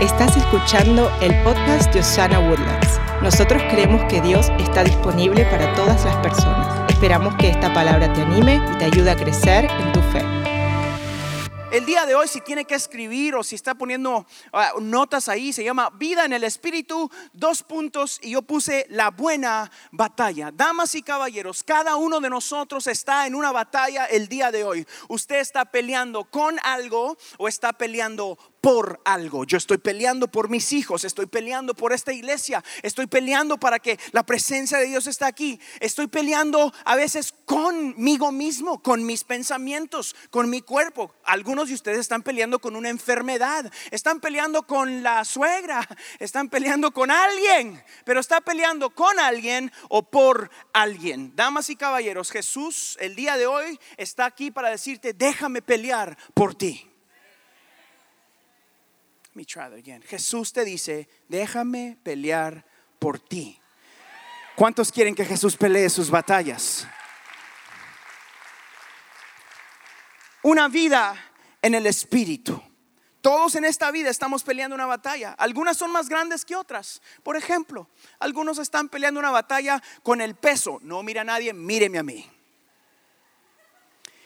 Estás escuchando el podcast de Osana Woodlands. Nosotros creemos que Dios está disponible para todas las personas. Esperamos que esta palabra te anime y te ayude a crecer en tu fe. El día de hoy, si tiene que escribir o si está poniendo ah, notas ahí, se llama Vida en el Espíritu, dos puntos, y yo puse la buena batalla. Damas y caballeros, cada uno de nosotros está en una batalla el día de hoy. Usted está peleando con algo o está peleando por algo. Yo estoy peleando por mis hijos, estoy peleando por esta iglesia, estoy peleando para que la presencia de Dios esté aquí. Estoy peleando a veces conmigo mismo, con mis pensamientos, con mi cuerpo. Algunos de ustedes están peleando con una enfermedad, están peleando con la suegra, están peleando con alguien, pero está peleando con alguien o por alguien. Damas y caballeros, Jesús el día de hoy está aquí para decirte, déjame pelear por ti. Me try. Jesús te dice, déjame pelear por ti. ¿Cuántos quieren que Jesús pelee sus batallas? Una vida en el Espíritu. Todos en esta vida estamos peleando una batalla. Algunas son más grandes que otras. Por ejemplo, algunos están peleando una batalla con el peso. No mira a nadie, míreme a mí.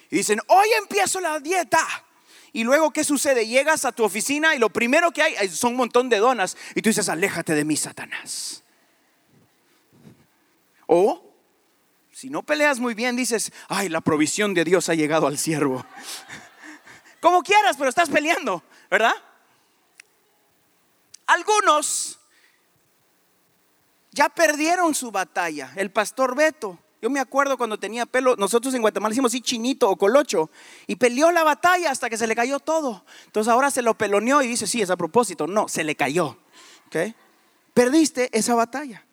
Y dicen, hoy empiezo la dieta. Y luego, ¿qué sucede? Llegas a tu oficina y lo primero que hay son un montón de donas. Y tú dices, aléjate de mí, Satanás. O, si no peleas muy bien, dices, ay, la provisión de Dios ha llegado al siervo. Como quieras, pero estás peleando, ¿verdad? Algunos ya perdieron su batalla. El pastor Beto yo me acuerdo cuando tenía pelo, nosotros en Guatemala hicimos así chinito o colocho y peleó la batalla hasta que se le cayó todo. Entonces ahora se lo peloneó y dice, sí, es a propósito. No, se le cayó. Perdiste esa batalla.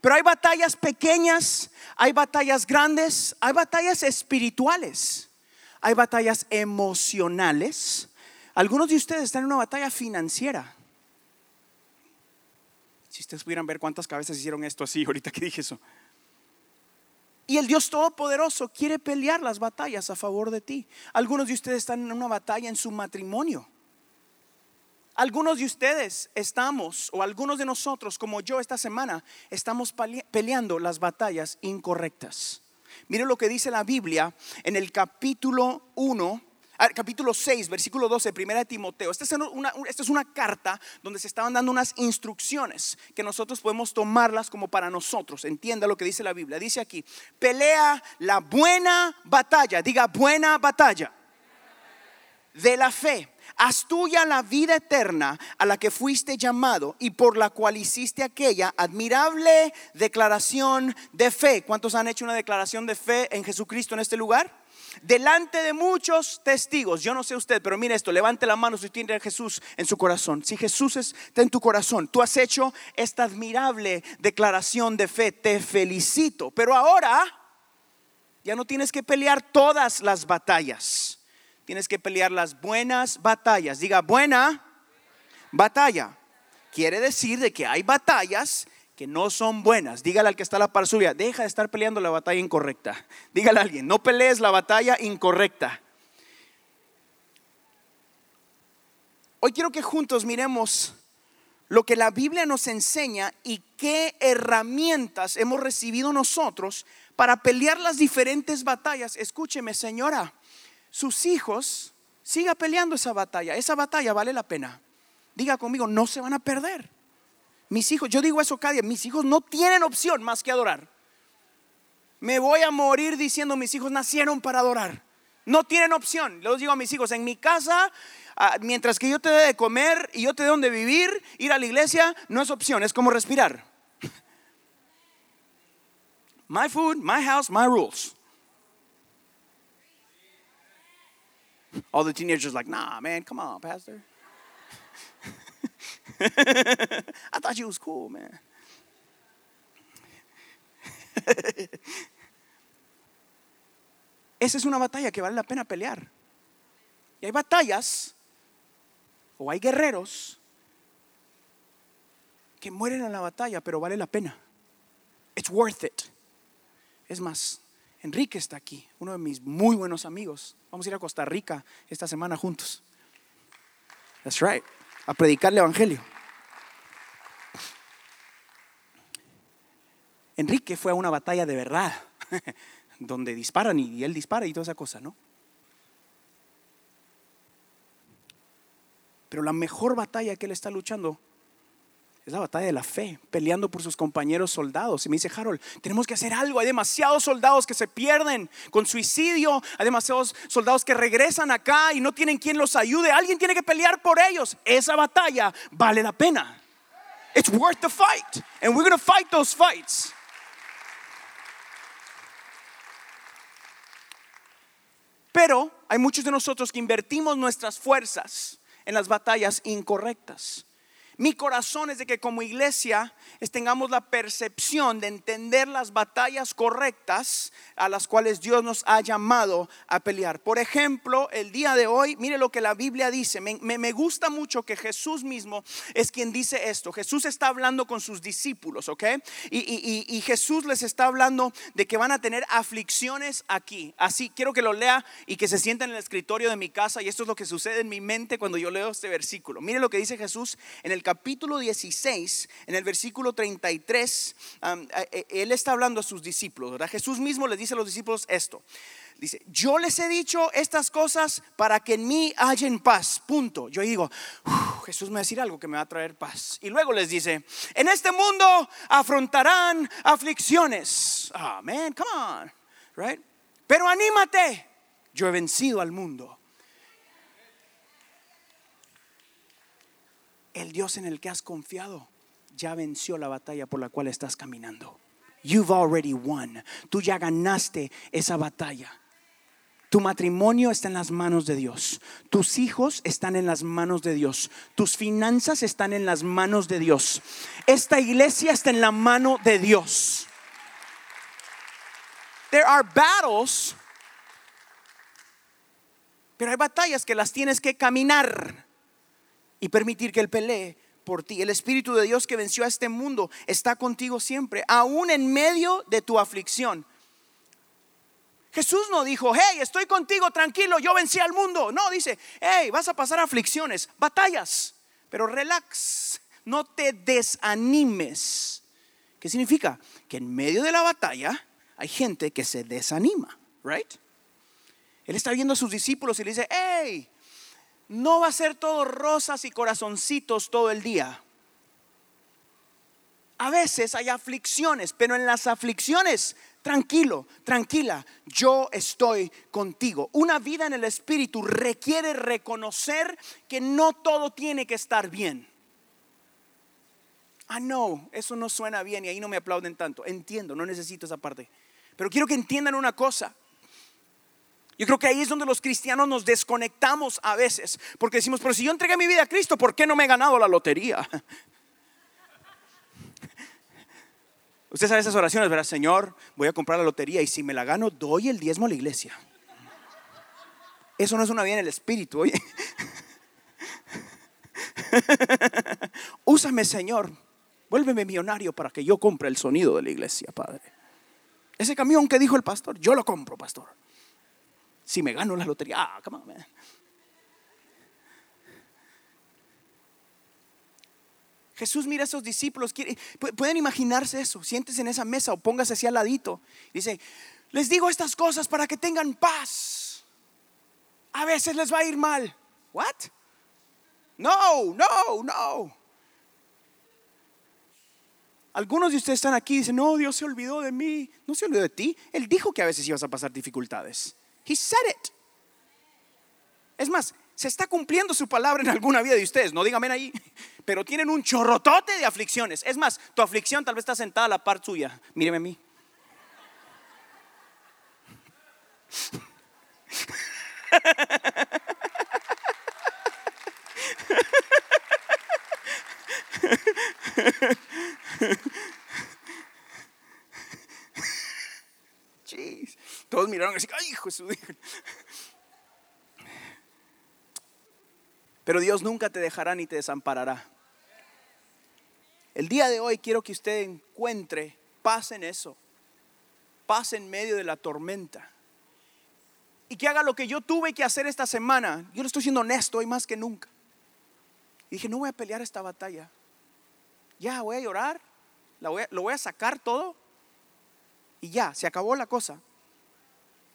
Pero hay batallas pequeñas, hay batallas grandes, hay batallas espirituales, hay batallas emocionales. Algunos de ustedes están en una batalla financiera. Si ustedes pudieran ver cuántas cabezas hicieron esto así ahorita que dije eso. Y el Dios Todopoderoso quiere pelear las batallas a favor de ti. Algunos de ustedes están en una batalla en su matrimonio. Algunos de ustedes estamos, o algunos de nosotros, como yo esta semana, estamos peleando las batallas incorrectas. Mire lo que dice la Biblia en el capítulo 1 Ah, capítulo 6, versículo 12, primera de Timoteo. Esta es, una, esta es una carta donde se estaban dando unas instrucciones que nosotros podemos tomarlas como para nosotros. Entienda lo que dice la Biblia. Dice aquí, pelea la buena batalla, diga buena batalla de la fe. Haz tuya la vida eterna a la que fuiste llamado y por la cual hiciste aquella admirable declaración de fe. ¿Cuántos han hecho una declaración de fe en Jesucristo en este lugar? Delante de muchos testigos. Yo no sé usted, pero mire esto, levante la mano si tiene a Jesús en su corazón. Si Jesús está en tu corazón, tú has hecho esta admirable declaración de fe, te felicito. Pero ahora ya no tienes que pelear todas las batallas. Tienes que pelear las buenas batallas. Diga, buena batalla. Quiere decir de que hay batallas que no son buenas. Dígale al que está a la par suya, deja de estar peleando la batalla incorrecta. Dígale a alguien, no pelees la batalla incorrecta. Hoy quiero que juntos miremos lo que la Biblia nos enseña y qué herramientas hemos recibido nosotros para pelear las diferentes batallas. Escúcheme, señora, sus hijos, siga peleando esa batalla. Esa batalla vale la pena. Diga conmigo, no se van a perder. Mis hijos, yo digo eso cada día, mis hijos no tienen opción más que adorar. Me voy a morir diciendo mis hijos nacieron para adorar. No tienen opción. Les digo a mis hijos, en mi casa, ah, mientras que yo te dé de comer y yo te dé donde vivir, ir a la iglesia, no es opción, es como respirar. My food, my house, my rules. All the teenagers like, nah, man, come on, pastor. I thought you was cool, man. Esa es una batalla que vale la pena pelear. Y hay batallas o hay guerreros que mueren en la batalla, pero vale la pena. It's worth it. Es más, Enrique está aquí, uno de mis muy buenos amigos. Vamos a ir a Costa Rica esta semana juntos. That's right. A predicar el Evangelio. Enrique fue a una batalla de verdad, donde disparan y él dispara y toda esa cosa, ¿no? Pero la mejor batalla que él está luchando es la batalla de la fe, peleando por sus compañeros soldados. Y me dice, Harold, tenemos que hacer algo. Hay demasiados soldados que se pierden con suicidio. Hay demasiados soldados que regresan acá y no tienen quien los ayude. Alguien tiene que pelear por ellos. Esa batalla vale la pena. It's worth the fight. And we're going to fight those fights. Pero hay muchos de nosotros que invertimos nuestras fuerzas en las batallas incorrectas. Mi corazón es de que como iglesia tengamos la percepción de entender las batallas correctas a las cuales Dios nos ha llamado a pelear. Por ejemplo, el día de hoy, mire lo que la Biblia dice. Me, gusta mucho que Jesús mismo es quien dice esto. Jesús está hablando con sus discípulos, ¿ok? Y, y Jesús les está hablando de que van a tener aflicciones aquí. Así, quiero que lo lea y que se sienta en el escritorio de mi casa. Y esto es lo que sucede en mi mente cuando yo leo este versículo. Mire lo que dice Jesús en el capítulo 16, en el versículo 33, eh, eh, él está hablando a sus discípulos. Jesús mismo les dice a los discípulos esto. Dice, yo les he dicho estas cosas para que en mí hallen paz. Punto. Yo digo, Jesús me va a decir algo que me va a traer paz. Y luego les dice, en este mundo afrontarán aflicciones. Amén, come on. Right? Pero anímate. Yo he vencido al mundo. El Dios en el que has confiado ya venció la batalla por la cual estás caminando. You've already won. Tú ya ganaste esa batalla. Tu matrimonio está en las manos de Dios. Tus hijos están en las manos de Dios. Tus finanzas están en las manos de Dios. Esta iglesia está en la mano de Dios. There are battles, pero hay batallas que las tienes que caminar y permitir que Él pelee por ti. El Espíritu de Dios que venció a este mundo está contigo siempre, aún en medio de tu aflicción. Jesús no dijo, hey, estoy contigo, tranquilo, yo vencí al mundo. No, dice, hey, vas a pasar aflicciones, batallas, pero relax, no te desanimes. ¿Qué significa? Que en medio de la batalla hay gente que se desanima, right? Él está viendo a sus discípulos y le dice, hey, no va a ser todo rosas y corazoncitos todo el día. A veces hay aflicciones, pero en las aflicciones, tranquilo, tranquila, yo estoy contigo. Una vida en el Espíritu requiere reconocer que no todo tiene que estar bien. Ah, no, eso no suena bien y ahí no me aplauden tanto. Entiendo, no necesito esa parte. Pero quiero que entiendan una cosa. Yo creo que ahí es donde los cristianos nos desconectamos a veces, porque decimos, pero si yo entregué mi vida a Cristo, ¿por qué no me he ganado la lotería? Usted sabe esas oraciones, ¿verdad? Señor, voy a comprar la lotería y si me la gano, doy el diezmo a la iglesia. Eso no es una vida en el espíritu, oye. Úsame, Señor. Vuélveme millonario para que yo compre el sonido de la iglesia, Padre. Ese camión que dijo el pastor, yo lo compro, pastor si me gano la lotería. Ah, come on. Jesús mira a esos discípulos, pueden imaginarse eso, siéntese en esa mesa o póngase así al ladito. Dice, les digo estas cosas para que tengan paz. A veces les va a ir mal. What? No, no, no. Algunos de ustedes están aquí y dicen, no, Dios se olvidó de mí. No se olvidó de ti. Él dijo que a veces ibas a pasar dificultades. He said it. Es más, se está cumpliendo su palabra en alguna vida de ustedes, no díganme ahí, pero tienen un chorrotote de aflicciones. Es más, tu aflicción tal vez está sentada a la par suya. Míreme a mí. Todos miraron así, ay, Jesús. Pero Dios nunca te dejará ni te desamparará. El día de hoy quiero que usted encuentre paz en eso, paz en medio de la tormenta. Y que haga lo que yo tuve que hacer esta semana. Yo le estoy siendo honesto hoy más que nunca. Y dije, no voy a pelear esta batalla. Ya, voy a llorar, lo voy a sacar todo y ya, se acabó la cosa.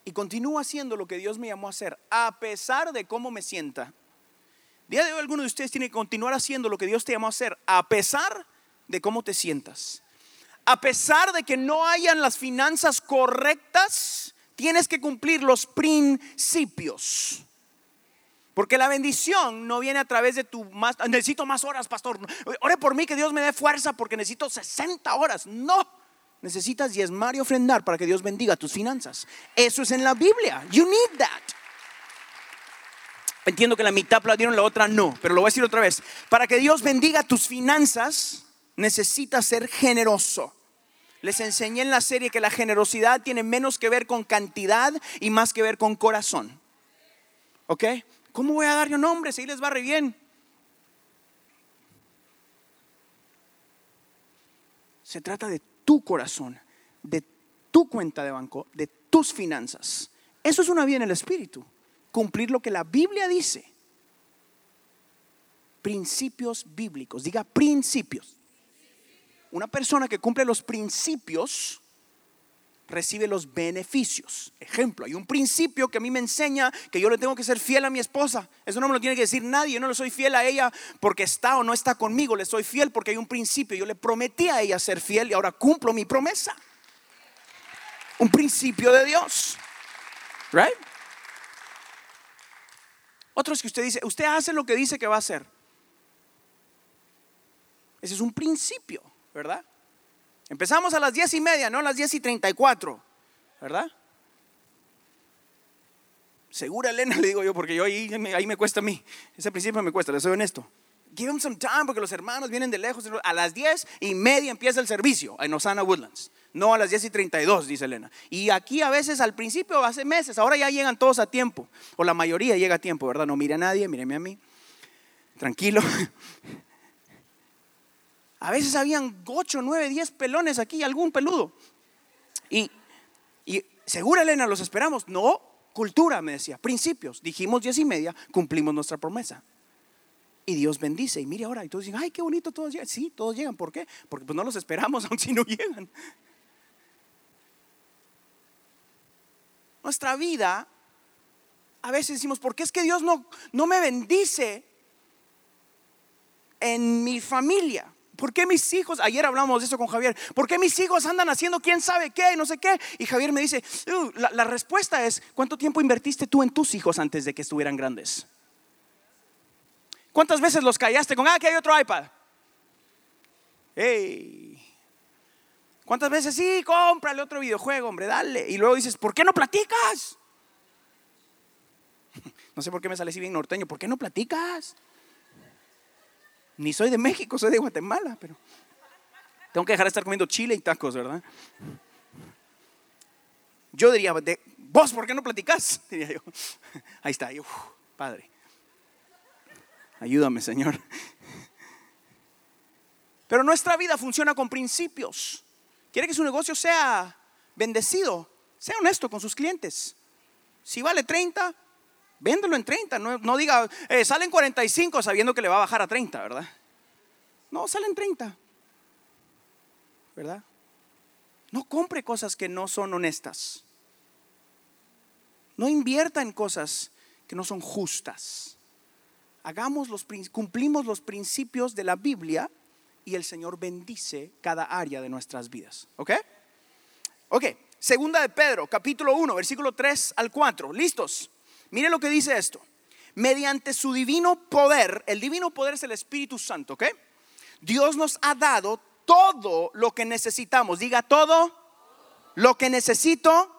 Y continúo haciendo lo que Dios me llamó a hacer, a pesar de cómo me sienta. Día de hoy alguno de ustedes tiene que continuar haciendo lo que Dios te llamó a hacer, a pesar de cómo te sientas. A pesar de que no hayan las finanzas correctas, tienes que cumplir los principios. Porque la bendición no viene a través de tu más, necesito más horas, pastor. Ore por mí que Dios me dé fuerza porque necesito 60 horas. No, necesitas diezmar y ofrendar para que Dios bendiga tus finanzas. Eso es en la Biblia. You need that. Entiendo que la mitad aplaudieron, la otra no, pero lo voy a decir otra vez. Para que Dios bendiga tus finanzas, necesitas ser generoso. Les enseñé en la serie que la generosidad tiene menos que ver con cantidad y más que ver con corazón. ¿Ok? ¿Cómo voy a dar yo nombres? Ahí les va re bien. Se trata de tu corazón, de tu cuenta de banco, de tus finanzas. Eso es una vida en el espíritu. Cumplir lo que la Biblia dice. Principios bíblicos. Diga principios. Una persona que cumple los principios recibe los beneficios. Ejemplo, hay un principio que a mí me enseña que yo le tengo que ser fiel a mi esposa. Eso no me lo tiene que decir nadie. Yo no le soy fiel a ella porque está o no está conmigo. Le soy fiel porque hay un principio. Yo le prometí a ella ser fiel y ahora cumplo mi promesa. Un principio de Dios. Right? Otros que usted dice, usted hace lo que dice que va a hacer. Ese es un principio, ¿verdad? Empezamos a las diez y media, no a las diez y treinta y cuatro, ¿verdad? Segura Elena, le digo yo, porque yo ahí, ahí me cuesta a mí. Ese principio me cuesta, le soy honesto. Give them some time, porque los hermanos vienen de lejos. A las diez y media empieza el servicio en Osana Woodlands. No a las diez y treinta y dos, dice Elena. Y aquí a veces al principio, hace meses, ahora ya llegan todos a tiempo. O la mayoría llega a tiempo, ¿verdad? No mire a nadie, míreme a mí. Tranquilo. A veces habían 8, 9, 10 pelones aquí, algún peludo. Y, y segura Elena, los esperamos. No, cultura, me decía, principios. Dijimos diez y media, cumplimos nuestra promesa. Y Dios bendice. Y mire ahora, y todos dicen, ay, qué bonito, todos llegan. Sí, todos llegan. ¿Por qué? Porque pues no los esperamos, aun si no llegan. Nuestra vida, a veces decimos, ¿por qué es que Dios no, no me bendice en mi familia? ¿Por qué mis hijos, ayer hablamos de eso con Javier, ¿por qué mis hijos andan haciendo quién sabe qué y no sé qué? Y Javier me dice, "Uh, la, respuesta es, ¿cuánto tiempo invertiste tú en tus hijos antes de que estuvieran grandes? ¿Cuántas veces los callaste con, ah, que hay otro iPad? Hey. ¿Cuántas veces, sí, cómprale otro videojuego, hombre, dale? Y luego dices, ¿por qué no platicas? No sé por qué me sale así bien norteño, ¿por qué no platicas? Ni soy de México, soy de Guatemala, pero tengo que dejar de estar comiendo chile y tacos, ¿verdad? Yo diría, vos, ¿por qué no platicás? Diría yo. Ahí está, yo, padre. Ayúdame, Señor. Pero nuestra vida funciona con principios. Quiere que su negocio sea bendecido. Sea honesto con sus clientes. Si vale 30, véndelo en 30. No, no diga, eh, salen 45 sabiendo que le va a bajar a 30, ¿verdad? No, salen 30. ¿Verdad? No compre cosas que no son honestas. No invierta en cosas que no son justas. Hagamos los, cumplimos los principios de la Biblia y el Señor bendice cada área de nuestras vidas. ¿Ok? Ok, segunda de Pedro, capítulo 1, versículo 3 al 4. ¿Listos? Mire lo que dice esto. Mediante su divino poder, el divino poder es el Espíritu Santo, ¿ok? Dios nos ha dado todo lo que necesitamos. Diga todo lo que necesito,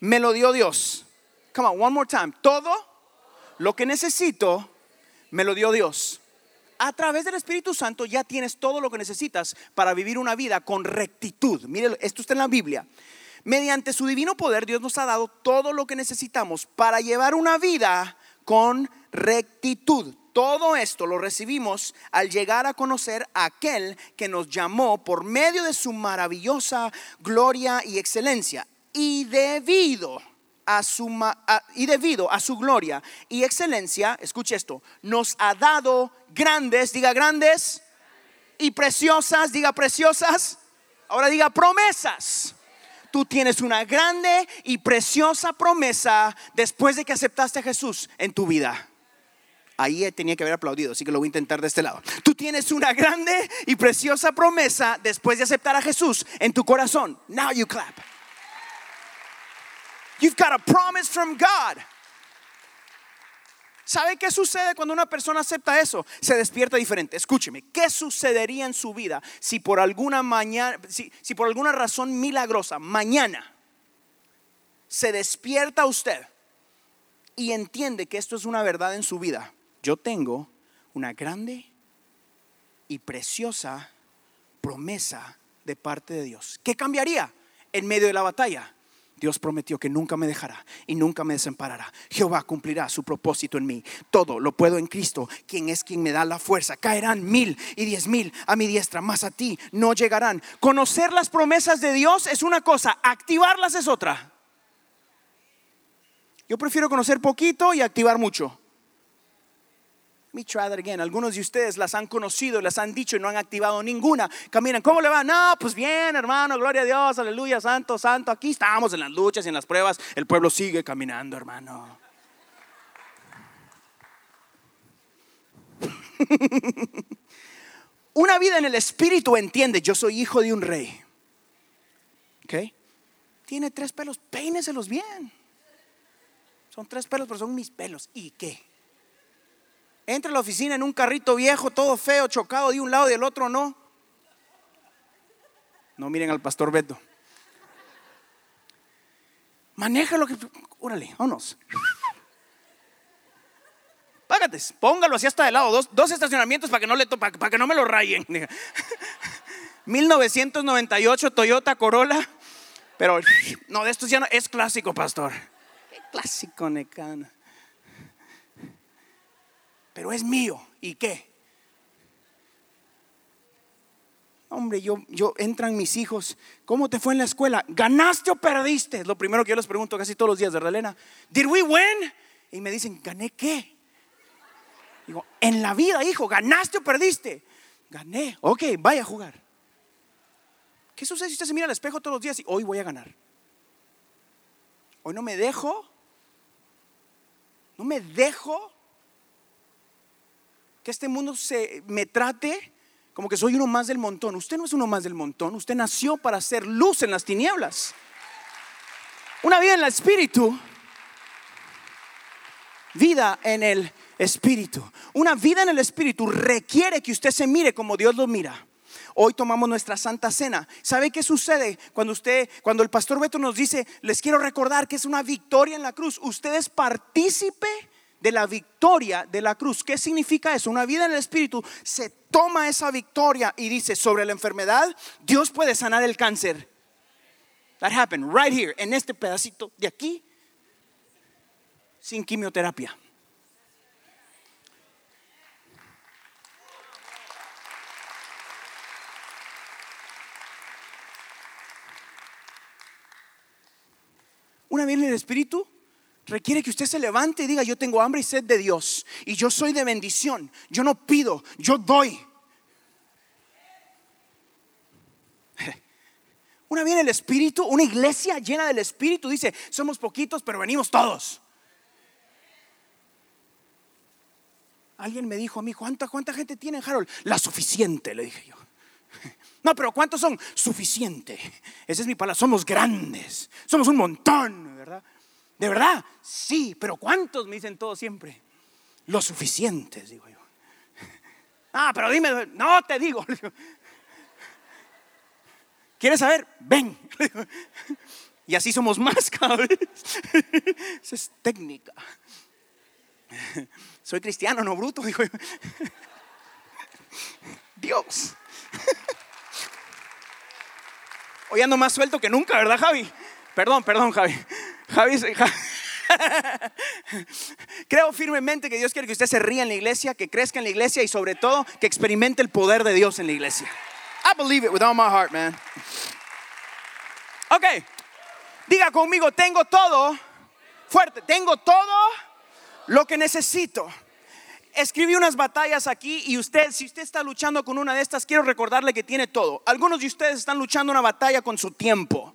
me lo dio Dios. Come on, one more time. Todo lo que necesito, me lo dio Dios. A través del Espíritu Santo ya tienes todo lo que necesitas para vivir una vida con rectitud. Mire, esto está en la Biblia. Mediante su divino poder, Dios nos ha dado todo lo que necesitamos para llevar una vida con rectitud. Todo esto lo recibimos al llegar a conocer a aquel que nos llamó por medio de su maravillosa gloria y excelencia. Y debido a su y debido a su gloria y excelencia, escuche esto, nos ha dado grandes, diga grandes, y preciosas, diga preciosas. Ahora diga promesas. Tú tienes una grande y preciosa promesa después de que aceptaste a Jesús en tu vida. Ahí tenía que haber aplaudido, así que lo voy a intentar de este lado. Tú tienes una grande y preciosa promesa después de aceptar a Jesús en tu corazón. Now you clap. You've got a promise from God. ¿Sabe qué sucede cuando una persona acepta eso? Se despierta diferente. Escúcheme, ¿qué sucedería en su vida si por alguna mañana, si, por alguna razón milagrosa, mañana se despierta usted y entiende que esto es una verdad en su vida? Yo tengo una grande y preciosa promesa de parte de Dios. ¿Qué cambiaría en medio de la batalla? Dios prometió que nunca me dejará y nunca me desamparará. Jehová cumplirá su propósito en mí. Todo lo puedo en Cristo, quien es quien me da la fuerza. Caerán mil y diez mil a mi diestra, más a ti no llegarán. Conocer las promesas de Dios es una cosa, activarlas es otra. Yo prefiero conocer poquito y activar mucho. Me try again. Algunos de ustedes las han conocido, las han dicho y no han activado ninguna. Caminan, ¿cómo le va? No, pues bien, hermano, gloria a Dios, aleluya, santo, santo. Aquí estamos en las luchas y en las pruebas. El pueblo sigue caminando, hermano. Una vida en el espíritu entiende, yo soy hijo de un rey. ¿Ok? Tiene tres pelos, peíneselos bien. Son tres pelos, pero son mis pelos. ¿Y qué? Entra a la oficina en un carrito viejo, todo feo, chocado de un lado y del otro no. No miren al pastor Beto. Maneja lo que. Órale, vámonos. Págate, póngalo así hasta de lado. Dos, dos estacionamientos para que, no le para, para que no me lo rayen. 1998 Toyota Corolla. Pero no, de estos ya no. Es clásico, pastor. clásico, Necana pero es mío. ¿Y qué? Hombre, yo, yo entran mis hijos. ¿Cómo te fue en la escuela? ¿Ganaste o perdiste? Es lo primero que yo les pregunto casi todos los días, ¿verdad, Elena? ¿Did we win? Y me dicen, ¿gané qué? Digo, en la vida, hijo, ¿ganaste o perdiste? Gané. Ok, vaya a jugar. ¿Qué sucede si usted se mira al espejo todos los días y hoy voy a ganar? Hoy no me dejo. No me dejo que este mundo se me trate como que soy uno más del montón. Usted no es uno más del montón, usted nació para hacer luz en las tinieblas. Una vida en el espíritu, vida en el espíritu. Una vida en el espíritu requiere que usted se mire como Dios lo mira. Hoy tomamos nuestra santa cena. ¿Sabe qué sucede cuando usted, cuando el pastor Beto nos dice, les quiero recordar que es una victoria en la cruz? Usted es partícipe de la victoria de la cruz. ¿Qué significa eso? Una vida en el Espíritu se toma esa victoria y dice sobre la enfermedad, Dios puede sanar el cáncer. That happened right here, en este pedacito de aquí, sin quimioterapia. Una vida en el Espíritu requiere que usted se levante y diga, yo tengo hambre y sed de Dios. Y yo soy de bendición. Yo no pido, yo doy. Una bien el Espíritu, una iglesia llena del Espíritu dice, somos poquitos, pero venimos todos. Alguien me dijo a mí, ¿cuánta, cuánta gente tiene Harold? La suficiente, le dije yo. No, pero ¿cuántos son? Suficiente. Esa es mi palabra. Somos grandes. Somos un montón, ¿verdad? ¿De verdad? Sí, pero ¿cuántos? Me dicen todos siempre. Lo suficientes, digo yo. Ah, pero dime, no te digo. ¿Quieres saber? Ven. Y así somos más cada vez. Esa es técnica. Soy cristiano, no bruto, digo yo. Dios. Hoy ando más suelto que nunca, ¿verdad, Javi? Perdón, perdón, Javi. Javi, creo firmemente que Dios quiere que usted se ría en la iglesia, que crezca en la iglesia y sobre todo que experimente el poder de Dios en la iglesia. I believe it with all my heart, man. Ok, diga conmigo, tengo todo, fuerte, tengo todo lo que necesito. escribí unas batallas aquí y usted, si usted está luchando con una de estas, quiero recordarle que tiene todo. Algunos de ustedes están luchando una batalla con su tiempo.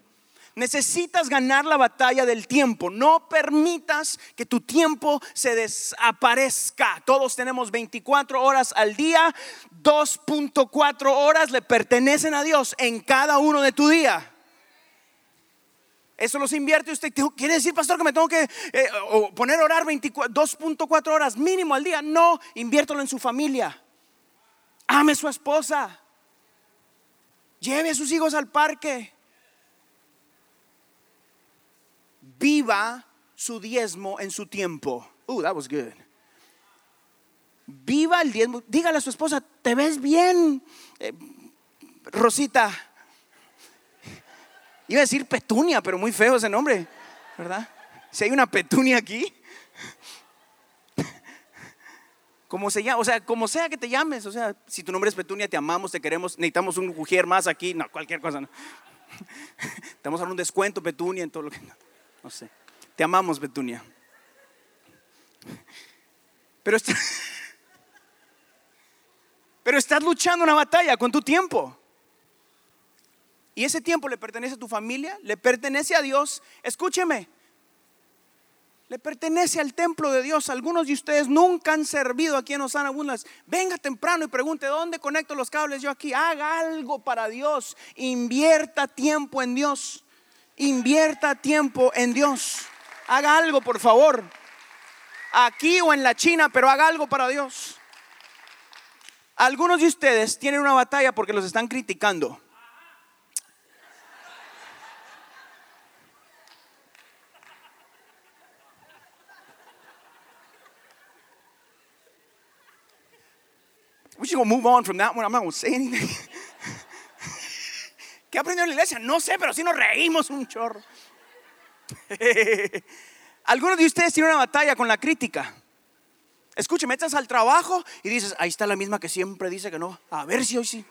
Necesitas ganar la batalla del tiempo. No permitas que tu tiempo se desaparezca. Todos tenemos 24 horas al día. 2.4 horas le pertenecen a Dios en cada uno de tu día. Eso los invierte usted. ¿Quiere decir, pastor, que me tengo que eh, poner a orar 2.4 horas mínimo al día? No, inviértelo en su familia. Ame a su esposa. Lleve a sus hijos al parque. Viva su diezmo en su tiempo. Uh, that was good. Viva el diezmo. Dígale a su esposa, te ves bien, eh, Rosita. Iba a decir Petunia, pero muy feo ese nombre, ¿verdad? Si hay una Petunia aquí, como se llama, o sea, como sea que te llames, o sea, si tu nombre es Petunia, te amamos, te queremos, necesitamos un mujer más aquí, no, cualquier cosa, no. Te vamos a dar un descuento, Petunia, en todo lo que, no, sé. Te amamos, Petunia. Pero, pero estás luchando una batalla con tu tiempo. Y ese tiempo le pertenece a tu familia, le pertenece a Dios. Escúcheme, le pertenece al templo de Dios. Algunos de ustedes nunca han servido aquí en Osana Bundas. Venga temprano y pregunte, ¿dónde conecto los cables yo aquí? Haga algo para Dios. Invierta tiempo en Dios. Invierta tiempo en Dios. Haga algo, por favor. Aquí o en la China, pero haga algo para Dios. Algunos de ustedes tienen una batalla porque los están criticando. We should go move on from that one. I'm not going to say anything. ¿Qué aprendió en la iglesia? No sé, pero sí nos reímos un chorro. Algunos de ustedes tienen una batalla con la crítica. Escúcheme, estás al trabajo y dices, ahí está la misma que siempre dice que no. A ver si hoy sí.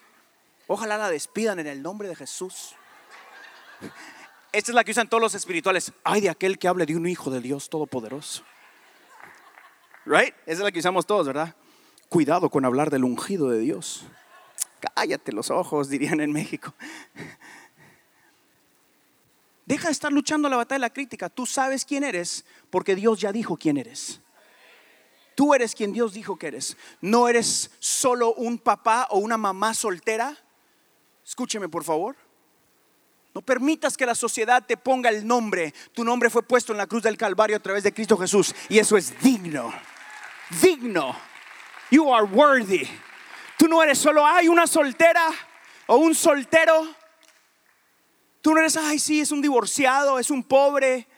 Ojalá la despidan en el nombre de Jesús. Esta es la que usan todos los espirituales. Ay de aquel que hable de un hijo de Dios todopoderoso. Right? Esa es la que usamos todos, ¿verdad? Cuidado con hablar del ungido de Dios. Cállate los ojos, dirían en México. Deja de estar luchando la batalla de la crítica. Tú sabes quién eres porque Dios ya dijo quién eres. Tú eres quien Dios dijo que eres. No eres solo un papá o una mamá soltera. Escúcheme, por favor. No permitas que la sociedad te ponga el nombre. Tu nombre fue puesto en la cruz del Calvario a través de Cristo Jesús. Y eso es digno. Digno. You are worthy. Tú no eres solo, hay una soltera o un soltero. Tú no eres, ay, sí, es un divorciado, es un pobre,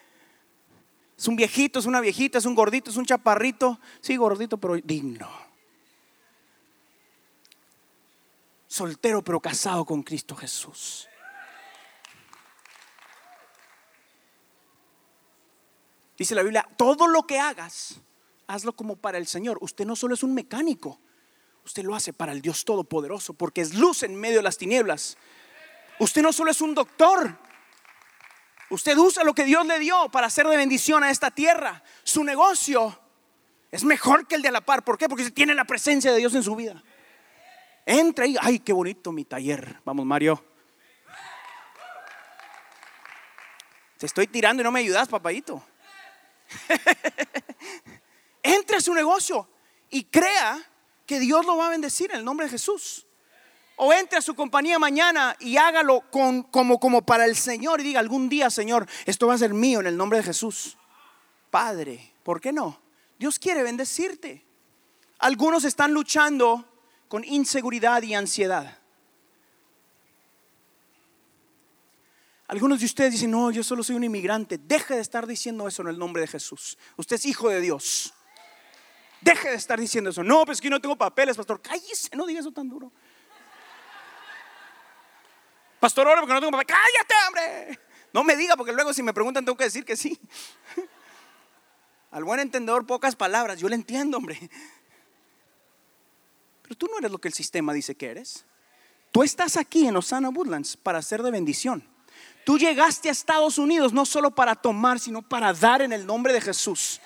es un viejito, es una viejita, es un gordito, es un chaparrito. Sí, gordito, pero digno. Soltero, pero casado con Cristo Jesús. Dice la Biblia, todo lo que hagas, hazlo como para el Señor. Usted no solo es un mecánico, usted lo hace para el Dios Todopoderoso, porque es luz en medio de las tinieblas. Usted no solo es un doctor, usted usa lo que Dios le dio para hacer de bendición a esta tierra. Su negocio es mejor que el de la par. ¿Por qué? Porque tiene la presencia de Dios en su vida. Entra y, ay, qué bonito mi taller. Vamos, Mario. Te estoy tirando y no me ayudas, papayito. entre a su negocio y crea que Dios lo va a bendecir en el nombre de Jesús. O entre a su compañía mañana y hágalo con, como, como para el Señor y diga algún día, Señor, esto va a ser mío en el nombre de Jesús. Padre, ¿por qué no? Dios quiere bendecirte. Algunos están luchando con inseguridad y ansiedad. Algunos de ustedes dicen, no, yo solo soy un inmigrante. Deje de estar diciendo eso en el nombre de Jesús. Usted es hijo de Dios. Deje de estar diciendo eso. No, pues que no tengo papeles, pastor. Cállese, no diga eso tan duro. Pastor, ahora porque no tengo papeles. Cállate, hombre. No me diga porque luego si me preguntan tengo que decir que sí. Al buen entendedor pocas palabras. Yo le entiendo, hombre. Pero tú no eres lo que el sistema dice que eres. Tú estás aquí en Osana Woodlands para ser de bendición. Tú llegaste a Estados Unidos no solo para tomar, sino para dar en el nombre de Jesús.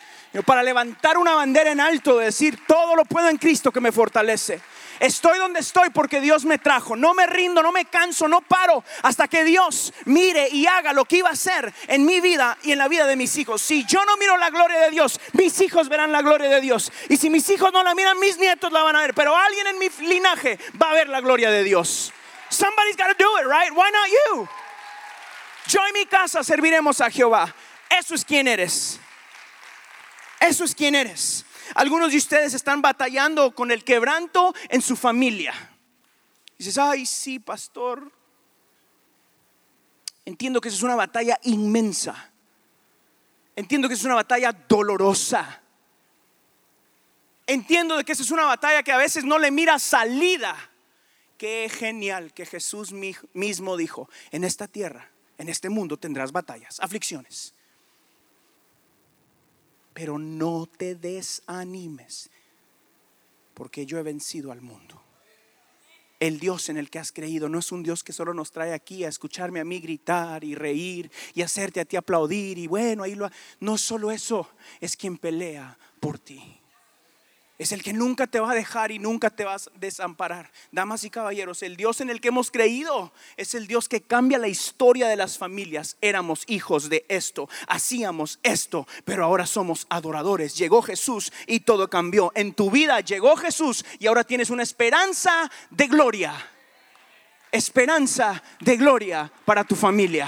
Para levantar una bandera en alto, de decir, todo lo puedo en Cristo que me fortalece. Estoy donde estoy porque Dios me trajo. No me rindo, no me canso, no paro hasta que Dios mire y haga lo que iba a hacer en mi vida y en la vida de mis hijos. Si yo no miro la gloria de Dios, mis hijos verán la gloria de Dios. Y si mis hijos no la miran, mis nietos la van a ver. Pero alguien en mi linaje va a ver la gloria de Dios. Somebody's got to do it, right? Why not you? Yo y mi casa serviremos a Jehová. Eso es quien eres. Eso es quien eres. Algunos de ustedes están batallando con el quebranto en su familia. dices, ay, sí, pastor. Entiendo que esa es una batalla inmensa. Entiendo que es una batalla dolorosa. Entiendo de que esa es una batalla que a veces no le mira salida. Qué genial que Jesús mismo dijo, en esta tierra, en este mundo tendrás batallas, aflicciones pero no te desanimes, porque yo he vencido al mundo. El Dios en el que has creído no es un Dios que solo nos trae aquí a escucharme a mí gritar y reír y hacerte a ti aplaudir y bueno, ahí lo... No solo eso, es quien pelea por ti. Es el que nunca te va a dejar y nunca te va a desamparar. Damas y caballeros, el Dios en el que hemos creído es el Dios que cambia la historia de las familias. Éramos hijos de esto, hacíamos esto, pero ahora somos adoradores. Llegó Jesús y todo cambió. En tu vida llegó Jesús y ahora tienes una esperanza de gloria. Esperanza de gloria para tu familia.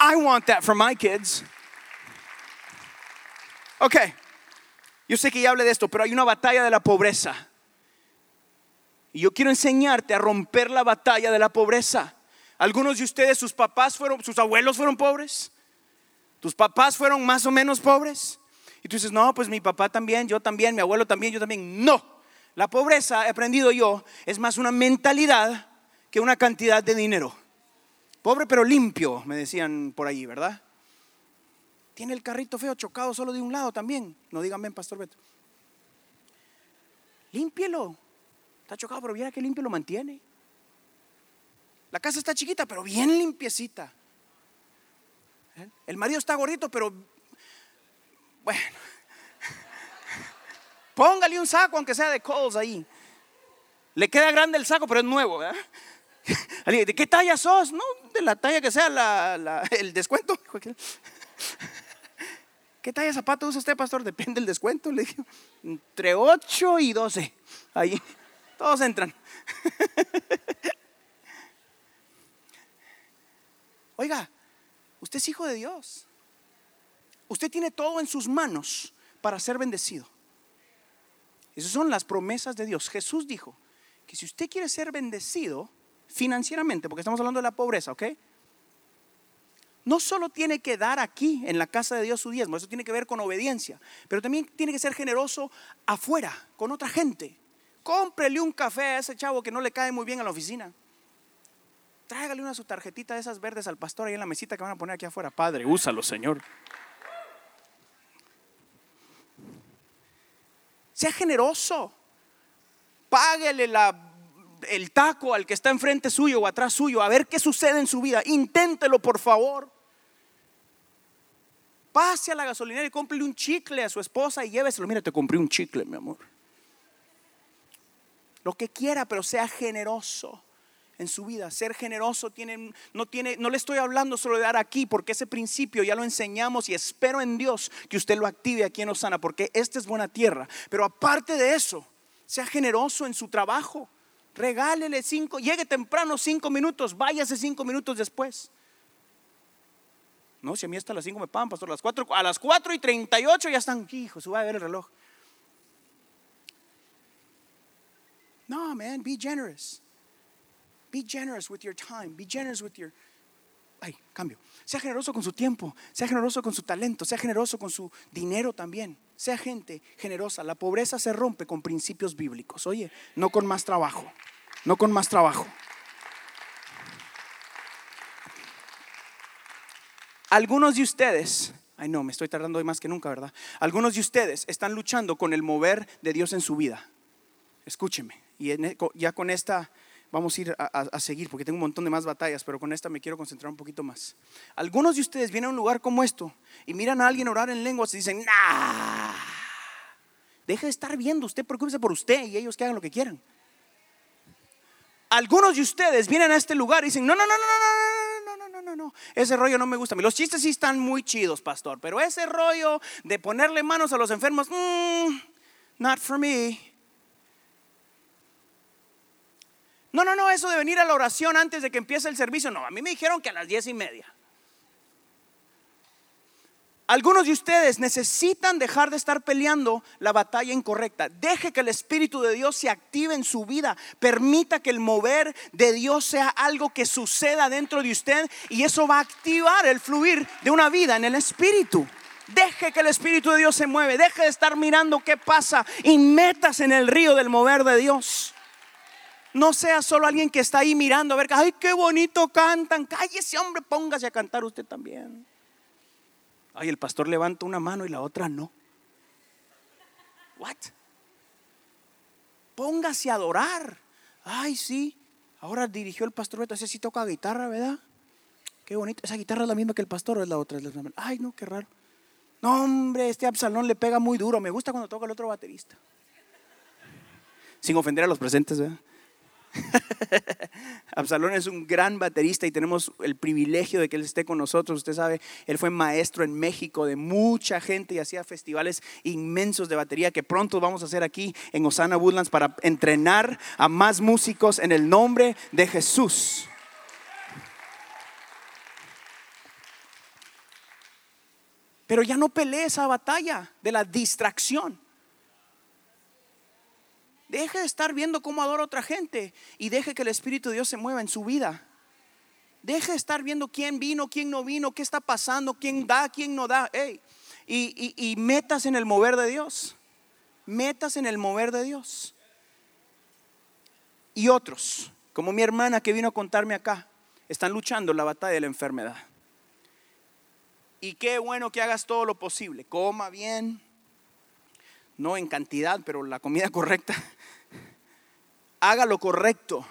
I want that for my kids. Okay. Yo sé que ya hablé de esto, pero hay una batalla de la pobreza. Y yo quiero enseñarte a romper la batalla de la pobreza. Algunos de ustedes, sus papás fueron, sus abuelos fueron pobres. Tus papás fueron más o menos pobres. Y tú dices, no, pues mi papá también, yo también, mi abuelo también, yo también. No, la pobreza, he aprendido yo, es más una mentalidad que una cantidad de dinero. Pobre pero limpio, me decían por ahí, ¿verdad? Tiene el carrito feo chocado solo de un lado también. No díganme, Pastor Beto. Límpielo. Está chocado, pero viera que limpio lo mantiene. La casa está chiquita, pero bien limpiecita. ¿Eh? El marido está gordito, pero bueno. Póngale un saco, aunque sea de Coles ahí. Le queda grande el saco, pero es nuevo. ¿De qué talla sos? No, de la talla que sea el descuento. ¿Qué talla de zapato usa usted, pastor? Depende del descuento. Le dije, entre 8 y 12. Ahí, todos entran. Oiga, usted es hijo de Dios. Usted tiene todo en sus manos para ser bendecido. Esas son las promesas de Dios. Jesús dijo que si usted quiere ser bendecido financieramente, porque estamos hablando de la pobreza, ¿ok? No solo tiene que dar aquí en la casa de Dios su diezmo, eso tiene que ver con obediencia, pero también tiene que ser generoso afuera, con otra gente. Cómprele un café a ese chavo que no le cae muy bien a la oficina. Tráigale una su tarjetita de esas verdes al pastor ahí en la mesita que van a poner aquí afuera. Padre, úsalo, Señor. Sea generoso. Páguele el taco al que está enfrente suyo o atrás suyo, a ver qué sucede en su vida. Inténtelo, por favor. Pase a la gasolinera y cómprele un chicle a su esposa y lléveselo. Mira, te compré un chicle, mi amor. Lo que quiera, pero sea generoso en su vida. Ser generoso tiene, no tiene, no le estoy hablando solo de dar aquí, porque ese principio ya lo enseñamos y espero en Dios que usted lo active aquí en Osana, porque esta es buena tierra. Pero aparte de eso, sea generoso en su trabajo. Regálele cinco, llegue temprano cinco minutos, váyase cinco minutos después. No, si a mí hasta las 5 me pagan, pastor, a las 4, a las 4 y 38 ya están, hijo, se va a ver el reloj. No, man, be generous. Be generous with your time. Be generous with your. Ay, cambio. Sea generoso con su tiempo. Sea generoso con su talento. Sea generoso con su dinero también. Sea gente generosa. La pobreza se rompe con principios bíblicos. Oye, no con más trabajo. No con más trabajo. Algunos de ustedes, ay no, me estoy tardando hoy más que nunca, ¿verdad? Algunos de ustedes están luchando con el mover de Dios en su vida. Escúcheme, y e, ya con esta vamos a ir a, seguir porque tengo un montón de más batallas, pero con esta me quiero concentrar un poquito más. Algunos de ustedes vienen a un lugar como esto y miran a alguien orar en lenguas y dicen, nah, deje de estar viendo, usted preocúpese por usted y ellos que hagan lo que quieran. Algunos de ustedes vienen a este lugar y dicen, no, no, no, no, no, no, no, no, ese rollo no me gusta a mí. Los chistes sí están muy chidos, pastor, pero ese rollo de ponerle manos a los enfermos, not for me. No, no, no, eso de venir a la oración antes de que empiece el servicio, no, a mí me dijeron que a las diez y media. Algunos de ustedes necesitan dejar de estar peleando la batalla incorrecta. Deje que el Espíritu de Dios se active en su vida. Permita que el mover de Dios sea algo que suceda dentro de usted y eso va a activar el fluir de una vida en el Espíritu. Deje que el Espíritu de Dios se mueve. Deje de estar mirando qué pasa y metas en el río del mover de Dios. No sea solo alguien que está ahí mirando a ver, ay, qué bonito cantan. Cállese, hombre, póngase a cantar usted también. Ay, el pastor levanta una mano y la otra no. What? Póngase a adorar. Ay, sí. Ahora dirigió el pastor ese sí toca guitarra, ¿verdad? Qué bonito. Esa guitarra es la misma que el pastor o es la otra. Ay, no, qué raro. No, hombre, este Absalón le pega muy duro. Me gusta cuando toca el otro baterista. Sin ofender a los presentes, ¿verdad? Absalón es un gran baterista y tenemos el privilegio de que él esté con nosotros. Usted sabe, él fue maestro en México de mucha gente y hacía festivales inmensos de batería que pronto vamos a hacer aquí en Osana Woodlands para entrenar a más músicos en el nombre de Jesús. Pero ya no pelee esa batalla de la distracción. Deje de estar viendo cómo adora otra gente y deje que el Espíritu de Dios se mueva en su vida. Deje de estar viendo quién vino, quién no vino, qué está pasando, quién da, quién no da. y, metas en el mover de Dios. Metas en el mover de Dios. Y otros, como mi hermana que vino a contarme acá, están luchando la batalla de la enfermedad. Y qué bueno que hagas todo lo posible. Coma bien, no en cantidad, pero la comida correcta haga lo correcto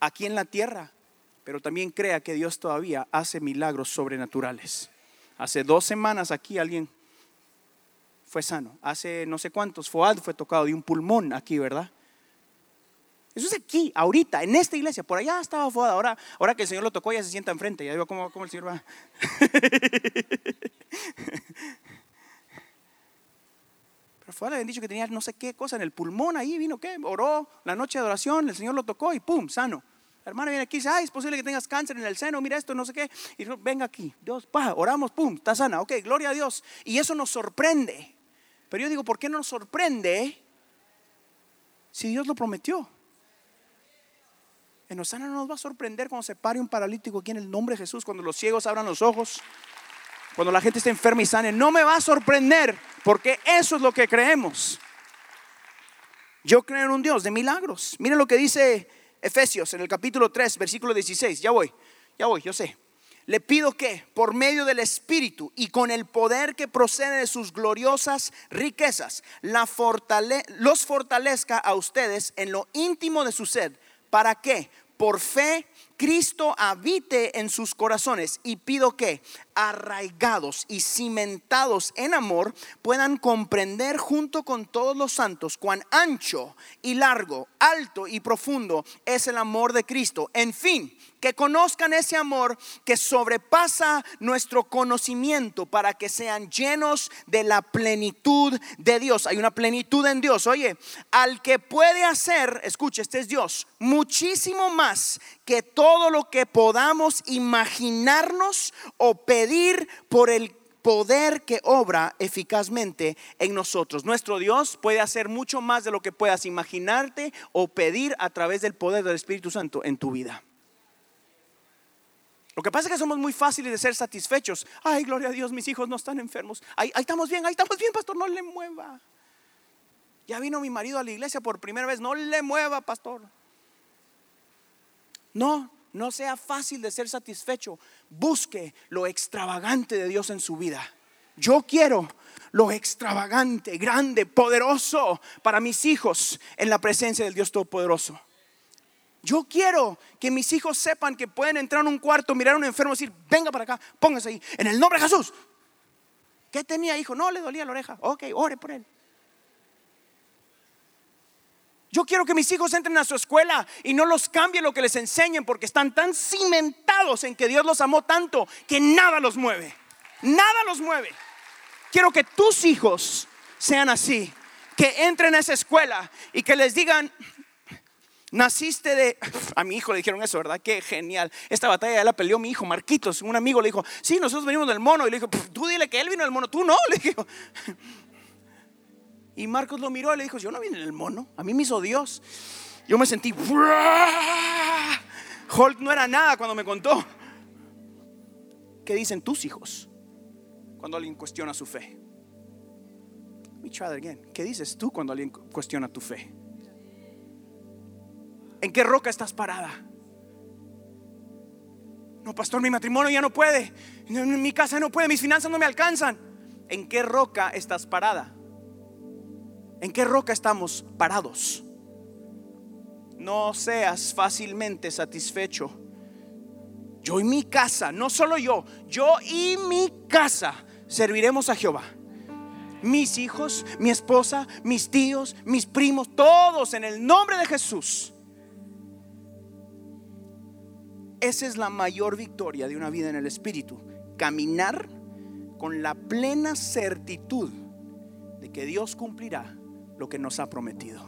aquí en la tierra, pero también crea que Dios todavía hace milagros sobrenaturales. Hace dos semanas aquí alguien fue sano. Hace no sé cuántos, Foad fue tocado de un pulmón aquí, ¿verdad? Eso es aquí, ahorita, en esta iglesia. Por allá estaba Foad. Ahora, ahora que el Señor lo tocó, ya se sienta enfrente. Ya veo cómo, cómo el Señor va. Fue le habían dicho que tenía no sé qué cosa en el pulmón ahí, vino qué, oró la noche de adoración, el Señor lo tocó y pum, sano. La hermana viene aquí y dice, ay, es posible que tengas cáncer en el seno, mira esto, no sé qué. Y dijo, venga aquí, Dios, pa, oramos, pum, está sana, ok, gloria a Dios. Y eso nos sorprende. Pero yo digo, ¿por qué no nos sorprende si Dios lo prometió? En Osana no nos va a sorprender cuando se pare un paralítico aquí en el nombre de Jesús, cuando los ciegos abran los ojos, cuando la gente esté enferma y sane. No me va a sorprender porque eso es lo que creemos. Yo creo en un Dios de milagros. Miren lo que dice Efesios en el capítulo 3, versículo 16. Ya voy, ya voy, yo sé. Le pido que por medio del Espíritu y con el poder que procede de sus gloriosas riquezas, la los fortalezca a ustedes en lo íntimo de su sed. ¿Para qué? Por fe Cristo habite en sus corazones y pido que, arraigados y cimentados en amor, puedan comprender junto con todos los santos cuán ancho y largo, alto y profundo es el amor de Cristo. En fin, que conozcan ese amor que sobrepasa nuestro conocimiento para que sean llenos de la plenitud de Dios. Hay una plenitud en Dios. Oye, al que puede hacer, escuche, este es Dios, muchísimo más que todo lo que podamos imaginarnos o pedir por el poder que obra eficazmente en nosotros. Nuestro Dios puede hacer mucho más de lo que puedas imaginarte o pedir a través del poder del Espíritu Santo en tu vida. Lo que pasa es que somos muy fáciles de ser satisfechos. Ay, gloria a Dios, mis hijos no están enfermos. Ahí, estamos bien, ahí estamos bien, pastor, no le mueva. Ya vino mi marido a la iglesia por primera vez, no le mueva, pastor. No, no sea fácil de ser satisfecho. Busque lo extravagante de Dios en su vida. Yo quiero lo extravagante, grande, poderoso para mis hijos en la presencia del Dios Todopoderoso. Yo quiero que mis hijos sepan que pueden entrar en un cuarto, mirar a un enfermo y decir, venga para acá, póngase ahí, en el nombre de Jesús. ¿Qué tenía, hijo? No, le dolía la oreja. Ok, ore por él. Yo quiero que mis hijos entren a su escuela y no los cambie lo que les enseñen porque están tan cimentados en que Dios los amó tanto que nada los mueve. Nada los mueve. Quiero que tus hijos sean así, que entren a esa escuela y que les digan, Naciste de... A mi hijo le dijeron eso, ¿verdad? Qué genial. Esta batalla ya la peleó mi hijo Marquitos. Un amigo le dijo, sí, nosotros venimos del mono. Y le dijo, tú dile que él vino del mono. Tú no, le dijo. Y Marcos lo miró y le dijo, yo no vine del mono. A mí me hizo Dios. Yo me sentí... Hulk no era nada cuando me contó. ¿Qué dicen tus hijos cuando alguien cuestiona su fe? Let me try that again. ¿Qué dices tú cuando alguien cuestiona tu fe? ¿En qué roca estás parada? No, pastor, mi matrimonio ya no puede. Mi casa no puede, mis finanzas no me alcanzan. ¿En qué roca estás parada? ¿En qué roca estamos parados? No seas fácilmente satisfecho. Yo y mi casa, no solo yo, yo y mi casa serviremos a Jehová. Mis hijos, mi esposa, mis tíos, mis primos, todos en el nombre de Jesús Esa es la mayor victoria de una vida en el Espíritu. Caminar con la plena certitud de que Dios cumplirá lo que nos ha prometido.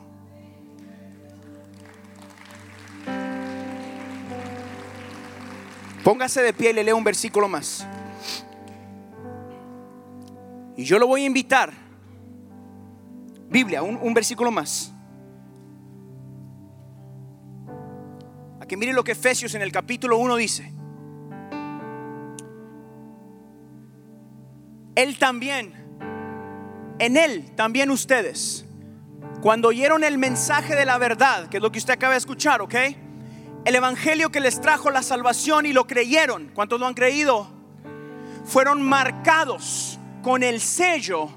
Póngase de pie y le leo un versículo más. Y yo lo voy a invitar. Biblia, un, versículo más. que mire lo que Efesios en el capítulo 1 dice. Él también, en Él también ustedes, cuando oyeron el mensaje de la verdad, que es lo que usted acaba de escuchar, ¿ok? El Evangelio que les trajo la salvación y lo creyeron, ¿cuántos lo han creído? Fueron marcados con el sello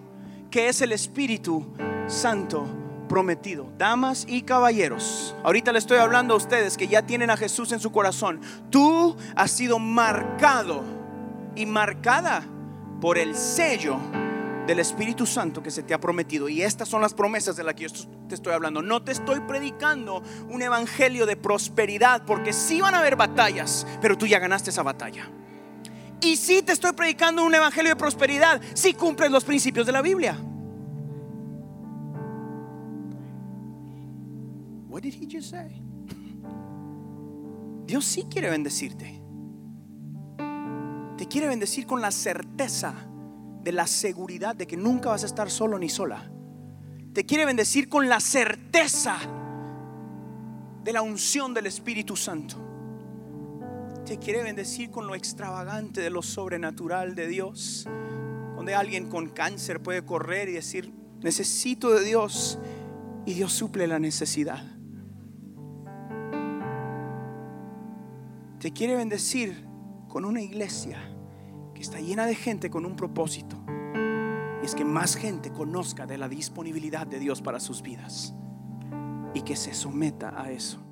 que es el Espíritu Santo prometido. Damas y caballeros, ahorita le estoy hablando a ustedes que ya tienen a Jesús en su corazón. Tú has sido marcado y marcada por el sello del Espíritu Santo que se te ha prometido. Y estas son las promesas de las que yo te estoy hablando. No te estoy predicando un evangelio de prosperidad, porque sí van a haber batallas, pero tú ya ganaste esa batalla. Y sí te estoy predicando un evangelio de prosperidad si cumples los principios de la Biblia. What did he just say? Dios sí quiere bendecirte. Te quiere bendecir con la certeza de la seguridad de que nunca vas a estar solo ni sola. Te quiere bendecir con la certeza de la unción del Espíritu Santo. Te quiere bendecir con lo extravagante de lo sobrenatural de Dios. Donde alguien con cáncer puede correr y decir, necesito de Dios. Y Dios suple la necesidad. te quiere bendecir con una iglesia está llena de gente con un propósito. Y es que más gente conozca de la disponibilidad de Dios para sus vidas y que se someta a eso.